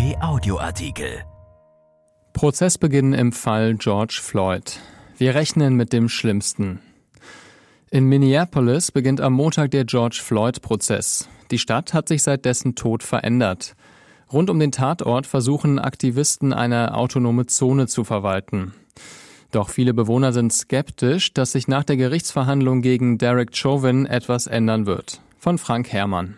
RP Audioartikel. Prozessbeginn im Fall George Floyd. Wir rechnen mit dem Schlimmsten. In Minneapolis beginnt am Montag der George Floyd-Prozess. Die Stadt hat sich seit dessen Tod verändert. Rund um den Tatort versuchen Aktivisten eine autonome Zone zu verwalten. Doch viele Bewohner sind skeptisch, dass sich nach der Gerichtsverhandlung gegen Derek Chauvin etwas ändern wird. Von Frank Herrmann.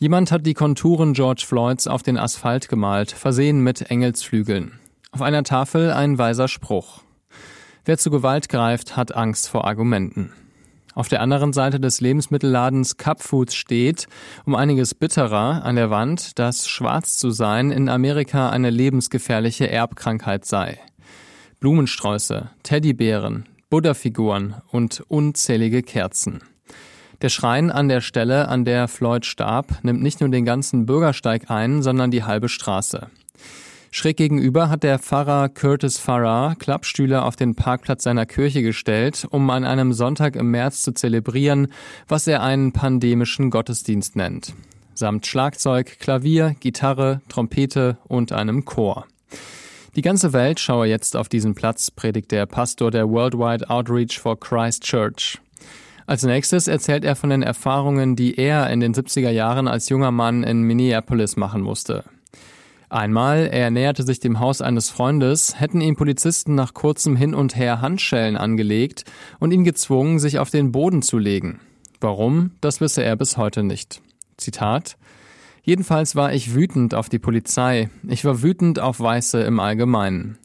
Jemand hat die Konturen George Floyds auf den Asphalt gemalt, versehen mit Engelsflügeln. Auf einer Tafel ein weiser Spruch. Wer zu Gewalt greift, hat Angst vor Argumenten. Auf der anderen Seite des Lebensmittelladens Cup Foods steht, um einiges bitterer, an der Wand, dass schwarz zu sein in Amerika eine lebensgefährliche Erbkrankheit sei. Blumensträuße, Teddybären, Buddha-Figuren und unzählige Kerzen. Der Schrein an der Stelle, an der Floyd starb, nimmt nicht nur den ganzen Bürgersteig ein, sondern die halbe Straße. Schräg gegenüber hat der Pfarrer Curtis Farrar Klappstühle auf den Parkplatz seiner Kirche gestellt, um an einem Sonntag im März zu zelebrieren, was er einen pandemischen Gottesdienst nennt. Samt Schlagzeug, Klavier, Gitarre, Trompete und einem Chor. Die ganze Welt schaue jetzt auf diesen Platz, predigt der Pastor der Worldwide Outreach for Christ Church. Als nächstes erzählt er von den Erfahrungen, die er in den 70er Jahren als junger Mann in Minneapolis machen musste. Einmal, er näherte sich dem Haus eines Freundes, hätten ihm Polizisten nach kurzem Hin und Her Handschellen angelegt und ihn gezwungen, sich auf den Boden zu legen. Warum, das wisse er bis heute nicht. Zitat Jedenfalls war ich wütend auf die Polizei. Ich war wütend auf Weiße im Allgemeinen.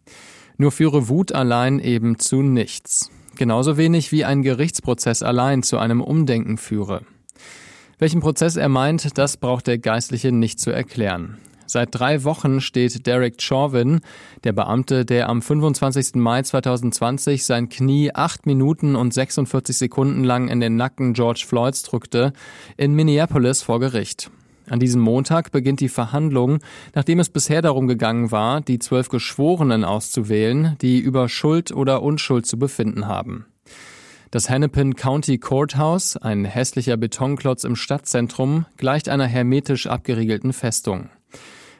Nur führe Wut allein eben zu nichts genauso wenig wie ein Gerichtsprozess allein zu einem Umdenken führe. Welchen Prozess er meint, das braucht der Geistliche nicht zu erklären. Seit drei Wochen steht Derek Chauvin, der Beamte, der am 25. Mai 2020 sein Knie acht Minuten und 46 Sekunden lang in den Nacken George Floyds drückte, in Minneapolis vor Gericht. An diesem Montag beginnt die Verhandlung, nachdem es bisher darum gegangen war, die zwölf Geschworenen auszuwählen, die über Schuld oder Unschuld zu befinden haben. Das Hennepin County Courthouse, ein hässlicher Betonklotz im Stadtzentrum, gleicht einer hermetisch abgeriegelten Festung.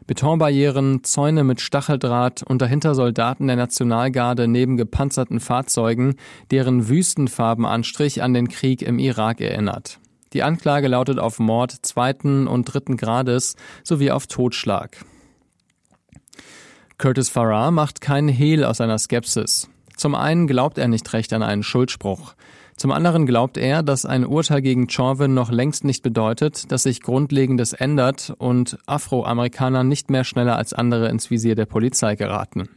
Betonbarrieren, Zäune mit Stacheldraht und dahinter Soldaten der Nationalgarde neben gepanzerten Fahrzeugen, deren Wüstenfarbenanstrich an den Krieg im Irak erinnert. Die Anklage lautet auf Mord zweiten und dritten Grades sowie auf Totschlag. Curtis Farrar macht keinen Hehl aus seiner Skepsis. Zum einen glaubt er nicht recht an einen Schuldspruch. Zum anderen glaubt er, dass ein Urteil gegen Chauvin noch längst nicht bedeutet, dass sich Grundlegendes ändert und Afroamerikaner nicht mehr schneller als andere ins Visier der Polizei geraten.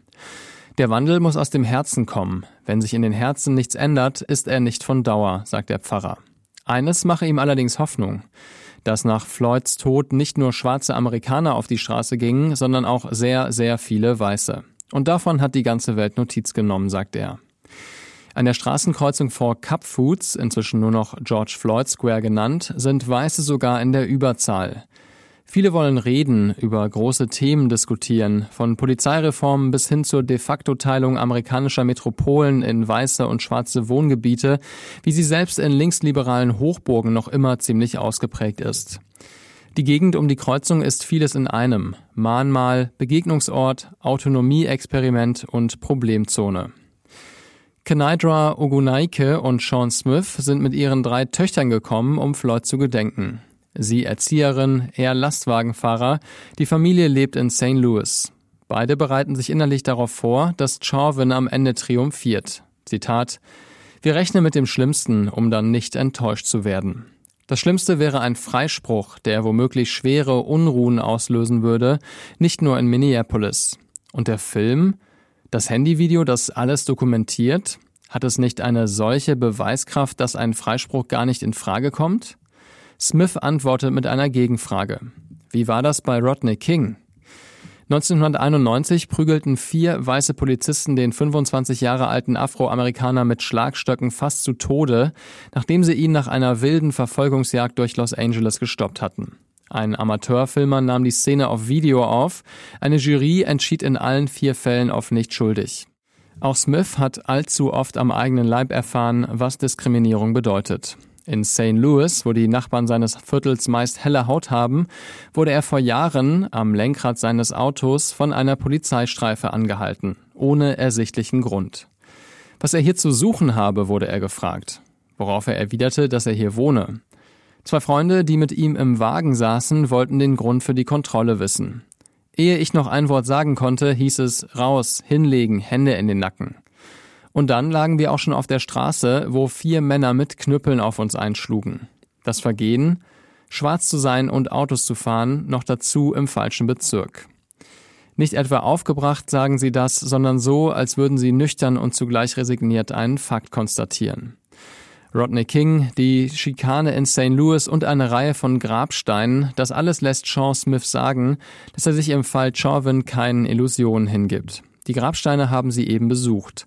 Der Wandel muss aus dem Herzen kommen. Wenn sich in den Herzen nichts ändert, ist er nicht von Dauer, sagt der Pfarrer. Eines mache ihm allerdings Hoffnung, dass nach Floyds Tod nicht nur schwarze Amerikaner auf die Straße gingen, sondern auch sehr, sehr viele Weiße. Und davon hat die ganze Welt Notiz genommen, sagt er. An der Straßenkreuzung vor Cup Foods, inzwischen nur noch George Floyd Square genannt, sind Weiße sogar in der Überzahl. Viele wollen reden, über große Themen diskutieren, von Polizeireformen bis hin zur de facto Teilung amerikanischer Metropolen in weiße und schwarze Wohngebiete, wie sie selbst in linksliberalen Hochburgen noch immer ziemlich ausgeprägt ist. Die Gegend um die Kreuzung ist vieles in einem. Mahnmal, Begegnungsort, Autonomie-Experiment und Problemzone. Kenydra Ogunaike und Sean Smith sind mit ihren drei Töchtern gekommen, um Floyd zu gedenken. Sie Erzieherin, er Lastwagenfahrer. Die Familie lebt in St. Louis. Beide bereiten sich innerlich darauf vor, dass Chauvin am Ende triumphiert. Zitat Wir rechnen mit dem Schlimmsten, um dann nicht enttäuscht zu werden. Das Schlimmste wäre ein Freispruch, der womöglich schwere Unruhen auslösen würde, nicht nur in Minneapolis. Und der Film? Das Handyvideo, das alles dokumentiert? Hat es nicht eine solche Beweiskraft, dass ein Freispruch gar nicht in Frage kommt? Smith antwortet mit einer Gegenfrage. Wie war das bei Rodney King? 1991 prügelten vier weiße Polizisten den 25 Jahre alten Afroamerikaner mit Schlagstöcken fast zu Tode, nachdem sie ihn nach einer wilden Verfolgungsjagd durch Los Angeles gestoppt hatten. Ein Amateurfilmer nahm die Szene auf Video auf, eine Jury entschied in allen vier Fällen auf nicht schuldig. Auch Smith hat allzu oft am eigenen Leib erfahren, was Diskriminierung bedeutet. In St. Louis, wo die Nachbarn seines Viertels meist helle Haut haben, wurde er vor Jahren am Lenkrad seines Autos von einer Polizeistreife angehalten, ohne ersichtlichen Grund. Was er hier zu suchen habe, wurde er gefragt, worauf er erwiderte, dass er hier wohne. Zwei Freunde, die mit ihm im Wagen saßen, wollten den Grund für die Kontrolle wissen. Ehe ich noch ein Wort sagen konnte, hieß es raus, hinlegen, Hände in den Nacken. Und dann lagen wir auch schon auf der Straße, wo vier Männer mit Knüppeln auf uns einschlugen. Das Vergehen, schwarz zu sein und Autos zu fahren, noch dazu im falschen Bezirk. Nicht etwa aufgebracht sagen sie das, sondern so, als würden sie nüchtern und zugleich resigniert einen Fakt konstatieren. Rodney King, die Schikane in St. Louis und eine Reihe von Grabsteinen, das alles lässt Sean Smith sagen, dass er sich im Fall Chauvin keinen Illusionen hingibt. Die Grabsteine haben sie eben besucht.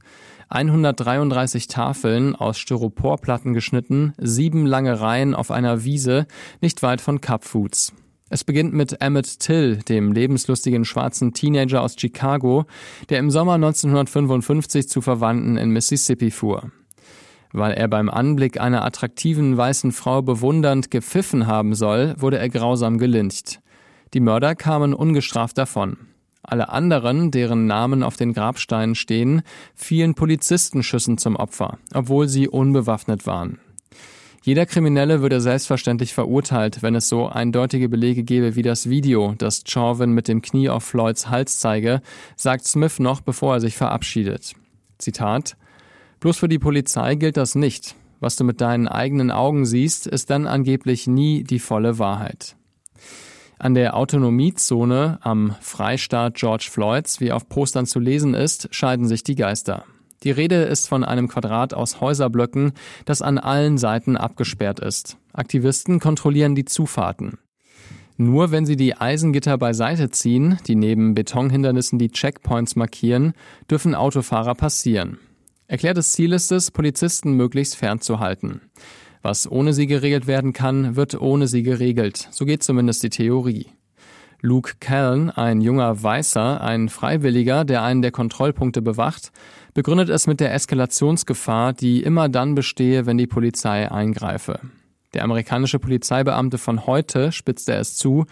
133 Tafeln aus Styroporplatten geschnitten, sieben lange Reihen auf einer Wiese nicht weit von Cup Foods. Es beginnt mit Emmett Till, dem lebenslustigen schwarzen Teenager aus Chicago, der im Sommer 1955 zu Verwandten in Mississippi fuhr. Weil er beim Anblick einer attraktiven weißen Frau bewundernd gepfiffen haben soll, wurde er grausam gelyncht. Die Mörder kamen ungestraft davon. Alle anderen, deren Namen auf den Grabsteinen stehen, fielen Polizistenschüssen zum Opfer, obwohl sie unbewaffnet waren. Jeder Kriminelle würde selbstverständlich verurteilt, wenn es so eindeutige Belege gäbe wie das Video, das Chauvin mit dem Knie auf Floyds Hals zeige, sagt Smith noch, bevor er sich verabschiedet. Zitat Bloß für die Polizei gilt das nicht. Was du mit deinen eigenen Augen siehst, ist dann angeblich nie die volle Wahrheit. An der Autonomiezone am Freistaat George Floyds, wie auf Postern zu lesen ist, scheiden sich die Geister. Die Rede ist von einem Quadrat aus Häuserblöcken, das an allen Seiten abgesperrt ist. Aktivisten kontrollieren die Zufahrten. Nur wenn sie die Eisengitter beiseite ziehen, die neben Betonhindernissen die Checkpoints markieren, dürfen Autofahrer passieren. Erklärtes Ziel ist es, Polizisten möglichst fernzuhalten. Was ohne sie geregelt werden kann, wird ohne sie geregelt. So geht zumindest die Theorie. Luke Callan, ein junger Weißer, ein Freiwilliger, der einen der Kontrollpunkte bewacht, begründet es mit der Eskalationsgefahr, die immer dann bestehe, wenn die Polizei eingreife. Der amerikanische Polizeibeamte von heute, spitzte er es zu,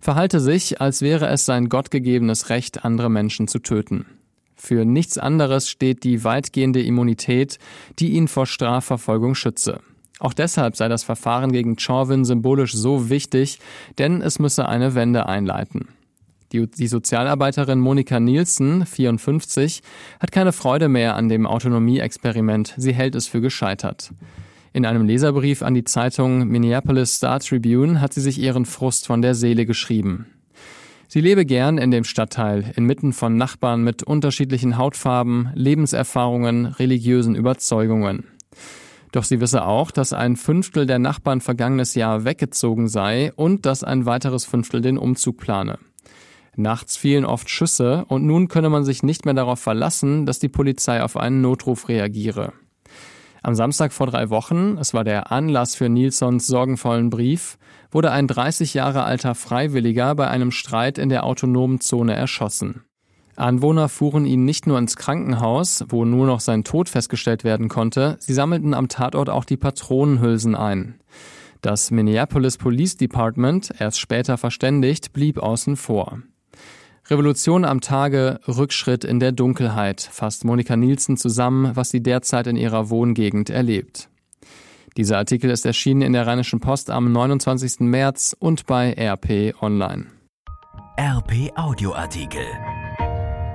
verhalte sich, als wäre es sein gottgegebenes Recht, andere Menschen zu töten. Für nichts anderes steht die weitgehende Immunität, die ihn vor Strafverfolgung schütze. Auch deshalb sei das Verfahren gegen Chauvin symbolisch so wichtig, denn es müsse eine Wende einleiten. Die, die, Sozialarbeiterin Monika Nielsen, 54, hat keine Freude mehr an dem Autonomie-Experiment. Sie hält es für gescheitert. In einem Leserbrief an die Zeitung Minneapolis Star Tribune hat sie sich ihren Frust von der Seele geschrieben. Sie lebe gern in dem Stadtteil, inmitten von Nachbarn mit unterschiedlichen Hautfarben, Lebenserfahrungen, religiösen Überzeugungen. Doch sie wisse auch, dass ein Fünftel der Nachbarn vergangenes Jahr weggezogen sei und dass ein weiteres Fünftel den Umzug plane. Nachts fielen oft Schüsse und nun könne man sich nicht mehr darauf verlassen, dass die Polizei auf einen Notruf reagiere. Am Samstag vor drei Wochen, es war der Anlass für Nilsons sorgenvollen Brief, wurde ein 30 Jahre alter Freiwilliger bei einem Streit in der autonomen Zone erschossen. Anwohner fuhren ihn nicht nur ins Krankenhaus, wo nur noch sein Tod festgestellt werden konnte, sie sammelten am Tatort auch die Patronenhülsen ein. Das Minneapolis Police Department, erst später verständigt, blieb außen vor. Revolution am Tage, Rückschritt in der Dunkelheit, fasst Monika Nielsen zusammen, was sie derzeit in ihrer Wohngegend erlebt. Dieser Artikel ist erschienen in der Rheinischen Post am 29. März und bei RP Online. RP Audioartikel.